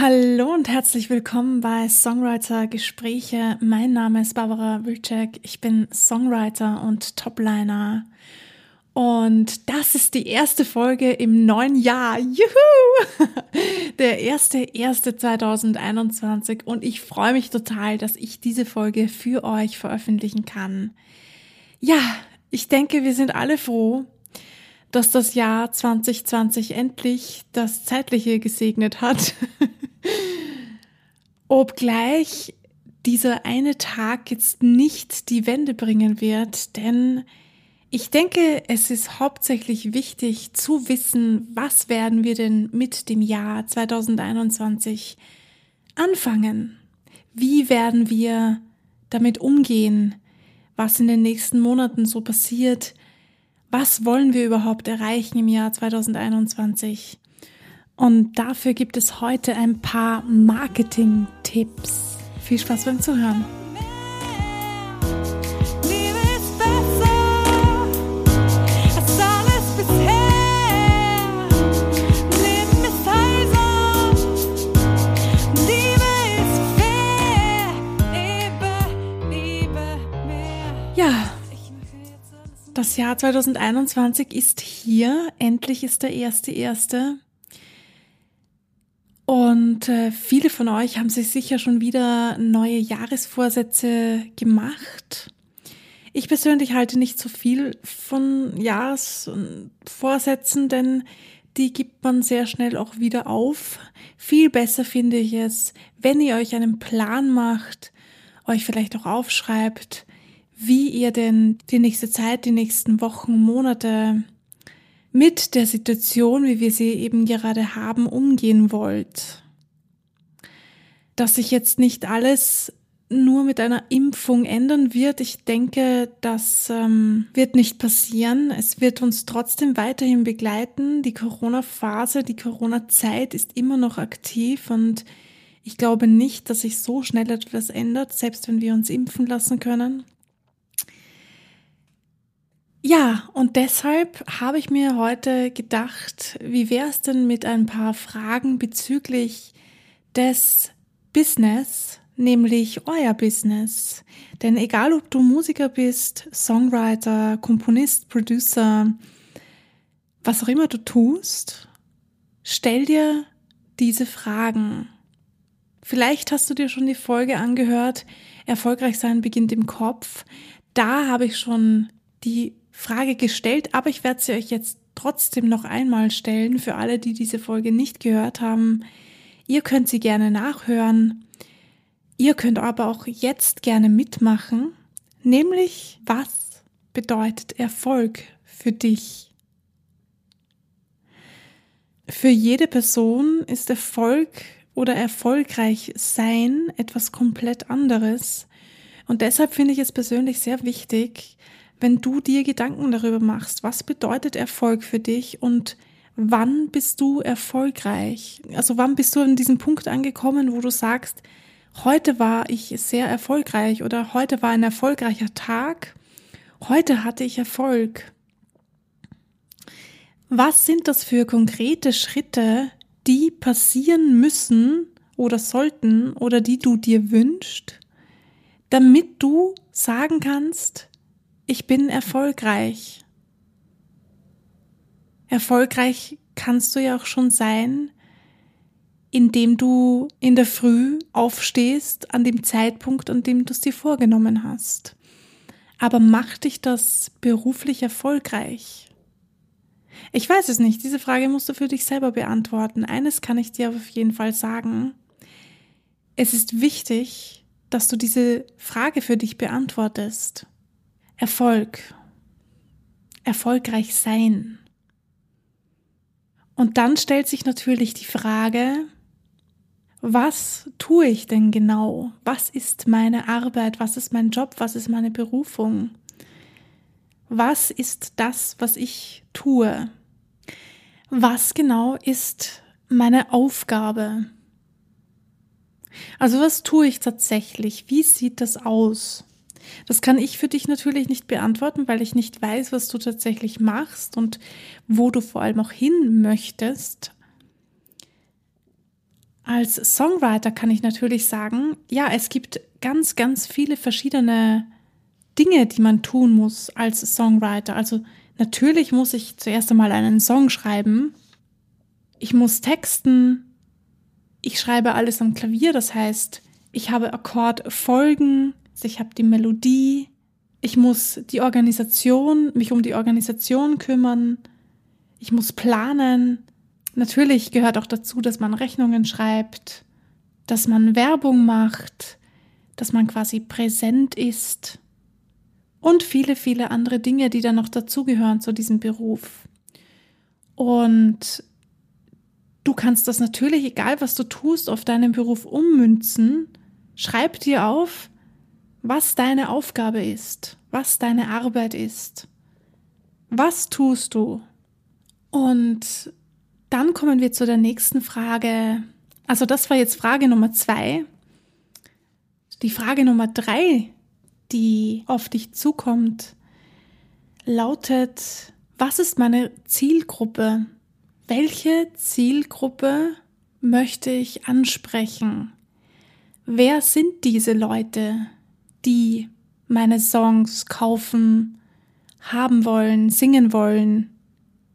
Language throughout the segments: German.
Hallo und herzlich willkommen bei Songwriter Gespräche. Mein Name ist Barbara Wilczek. Ich bin Songwriter und Topliner. Und das ist die erste Folge im neuen Jahr. Juhu! Der erste, erste 2021. Und ich freue mich total, dass ich diese Folge für euch veröffentlichen kann. Ja, ich denke, wir sind alle froh, dass das Jahr 2020 endlich das Zeitliche gesegnet hat. Obgleich dieser eine Tag jetzt nicht die Wende bringen wird, denn ich denke, es ist hauptsächlich wichtig zu wissen, was werden wir denn mit dem Jahr 2021 anfangen? Wie werden wir damit umgehen, was in den nächsten Monaten so passiert? Was wollen wir überhaupt erreichen im Jahr 2021? Und dafür gibt es heute ein paar Marketing-Tipps. Viel Spaß beim Zuhören. Jahr 2021 ist hier. Endlich ist der erste erste. Und äh, viele von euch haben sich sicher schon wieder neue Jahresvorsätze gemacht. Ich persönlich halte nicht so viel von Jahresvorsätzen, denn die gibt man sehr schnell auch wieder auf. Viel besser finde ich es, wenn ihr euch einen Plan macht, euch vielleicht auch aufschreibt, wie ihr denn die nächste Zeit, die nächsten Wochen, Monate mit der Situation, wie wir sie eben gerade haben, umgehen wollt. Dass sich jetzt nicht alles nur mit einer Impfung ändern wird. Ich denke, das ähm, wird nicht passieren. Es wird uns trotzdem weiterhin begleiten. Die Corona-Phase, die Corona-Zeit ist immer noch aktiv und ich glaube nicht, dass sich so schnell etwas ändert, selbst wenn wir uns impfen lassen können. Ja, und deshalb habe ich mir heute gedacht, wie wäre es denn mit ein paar Fragen bezüglich des Business, nämlich euer Business. Denn egal ob du Musiker bist, Songwriter, Komponist, Producer, was auch immer du tust, stell dir diese Fragen. Vielleicht hast du dir schon die Folge angehört, erfolgreich sein beginnt im Kopf. Da habe ich schon die Frage gestellt, aber ich werde sie euch jetzt trotzdem noch einmal stellen für alle, die diese Folge nicht gehört haben. Ihr könnt sie gerne nachhören. Ihr könnt aber auch jetzt gerne mitmachen, nämlich was bedeutet Erfolg für dich? Für jede Person ist Erfolg oder erfolgreich sein etwas komplett anderes. Und deshalb finde ich es persönlich sehr wichtig, wenn du dir Gedanken darüber machst, was bedeutet Erfolg für dich und wann bist du erfolgreich? Also wann bist du an diesem Punkt angekommen, wo du sagst, heute war ich sehr erfolgreich oder heute war ein erfolgreicher Tag, heute hatte ich Erfolg. Was sind das für konkrete Schritte, die passieren müssen oder sollten oder die du dir wünschst, damit du sagen kannst, ich bin erfolgreich. Erfolgreich kannst du ja auch schon sein, indem du in der Früh aufstehst an dem Zeitpunkt, an dem du es dir vorgenommen hast. Aber macht dich das beruflich erfolgreich? Ich weiß es nicht. Diese Frage musst du für dich selber beantworten. Eines kann ich dir auf jeden Fall sagen. Es ist wichtig, dass du diese Frage für dich beantwortest. Erfolg, erfolgreich sein. Und dann stellt sich natürlich die Frage, was tue ich denn genau? Was ist meine Arbeit? Was ist mein Job? Was ist meine Berufung? Was ist das, was ich tue? Was genau ist meine Aufgabe? Also was tue ich tatsächlich? Wie sieht das aus? Das kann ich für dich natürlich nicht beantworten, weil ich nicht weiß, was du tatsächlich machst und wo du vor allem auch hin möchtest. Als Songwriter kann ich natürlich sagen, ja, es gibt ganz, ganz viele verschiedene Dinge, die man tun muss als Songwriter. Also natürlich muss ich zuerst einmal einen Song schreiben. Ich muss texten. Ich schreibe alles am Klavier, das heißt, ich habe Akkordfolgen, ich habe die Melodie, ich muss die Organisation, mich um die Organisation kümmern, ich muss planen. Natürlich gehört auch dazu, dass man Rechnungen schreibt, dass man Werbung macht, dass man quasi präsent ist und viele, viele andere Dinge, die dann noch dazugehören zu diesem Beruf. Und du kannst das natürlich, egal was du tust, auf deinen Beruf ummünzen. Schreib dir auf, was deine Aufgabe ist, was deine Arbeit ist. Was tust du? Und dann kommen wir zu der nächsten Frage. Also das war jetzt Frage Nummer zwei. Die Frage Nummer drei, die auf dich zukommt, lautet, was ist meine Zielgruppe? Welche Zielgruppe möchte ich ansprechen? Wer sind diese Leute, die meine Songs kaufen, haben wollen, singen wollen?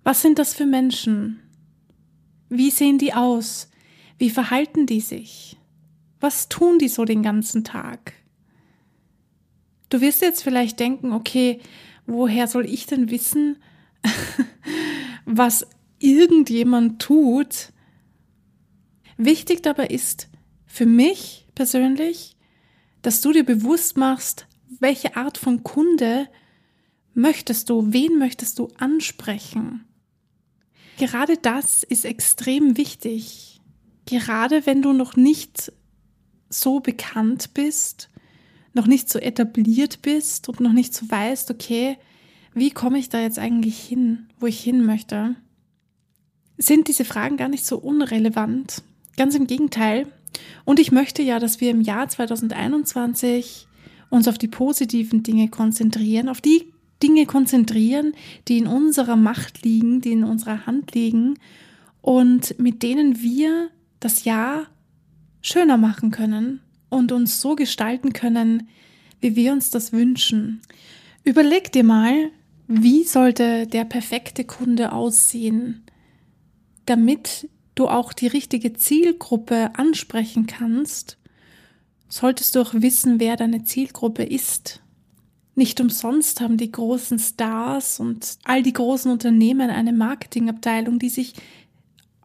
Was sind das für Menschen? Wie sehen die aus? Wie verhalten die sich? Was tun die so den ganzen Tag? Du wirst jetzt vielleicht denken, okay, woher soll ich denn wissen, was irgendjemand tut? Wichtig dabei ist für mich persönlich, dass du dir bewusst machst, welche Art von Kunde möchtest du, wen möchtest du ansprechen? Gerade das ist extrem wichtig. Gerade wenn du noch nicht so bekannt bist, noch nicht so etabliert bist und noch nicht so weißt, okay, wie komme ich da jetzt eigentlich hin, wo ich hin möchte, sind diese Fragen gar nicht so unrelevant. Ganz im Gegenteil. Und ich möchte ja, dass wir im Jahr 2021 uns auf die positiven Dinge konzentrieren, auf die Dinge konzentrieren, die in unserer Macht liegen, die in unserer Hand liegen und mit denen wir das Jahr schöner machen können und uns so gestalten können, wie wir uns das wünschen. Überleg dir mal, wie sollte der perfekte Kunde aussehen, damit du auch die richtige Zielgruppe ansprechen kannst, solltest du auch wissen, wer deine Zielgruppe ist. Nicht umsonst haben die großen Stars und all die großen Unternehmen eine Marketingabteilung, die sich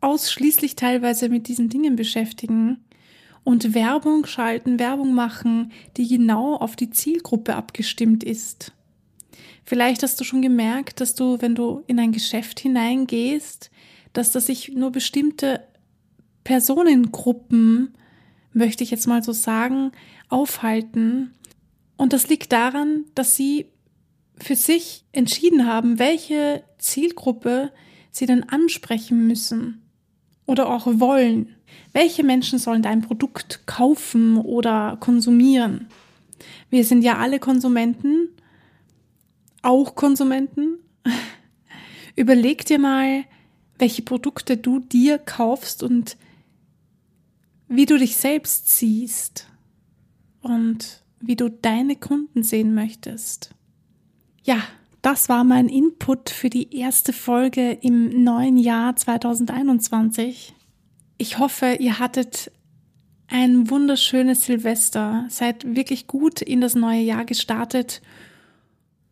ausschließlich teilweise mit diesen Dingen beschäftigen und Werbung schalten, Werbung machen, die genau auf die Zielgruppe abgestimmt ist. Vielleicht hast du schon gemerkt, dass du, wenn du in ein Geschäft hineingehst, dass das sich nur bestimmte Personengruppen, möchte ich jetzt mal so sagen, aufhalten und das liegt daran, dass sie für sich entschieden haben, welche Zielgruppe sie denn ansprechen müssen oder auch wollen. Welche Menschen sollen dein Produkt kaufen oder konsumieren? Wir sind ja alle Konsumenten, auch Konsumenten. Überleg dir mal, welche Produkte du dir kaufst und wie du dich selbst siehst. Und wie du deine Kunden sehen möchtest. Ja, das war mein Input für die erste Folge im neuen Jahr 2021. Ich hoffe, ihr hattet ein wunderschönes Silvester, seid wirklich gut in das neue Jahr gestartet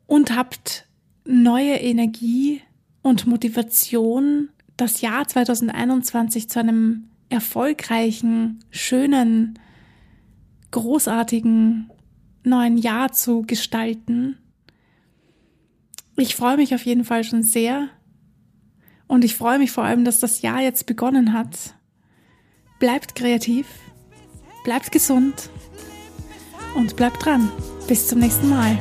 und habt neue Energie und Motivation, das Jahr 2021 zu einem erfolgreichen, schönen, großartigen neuen Jahr zu gestalten. Ich freue mich auf jeden Fall schon sehr und ich freue mich vor allem, dass das Jahr jetzt begonnen hat. Bleibt kreativ, bleibt gesund und bleibt dran. Bis zum nächsten Mal.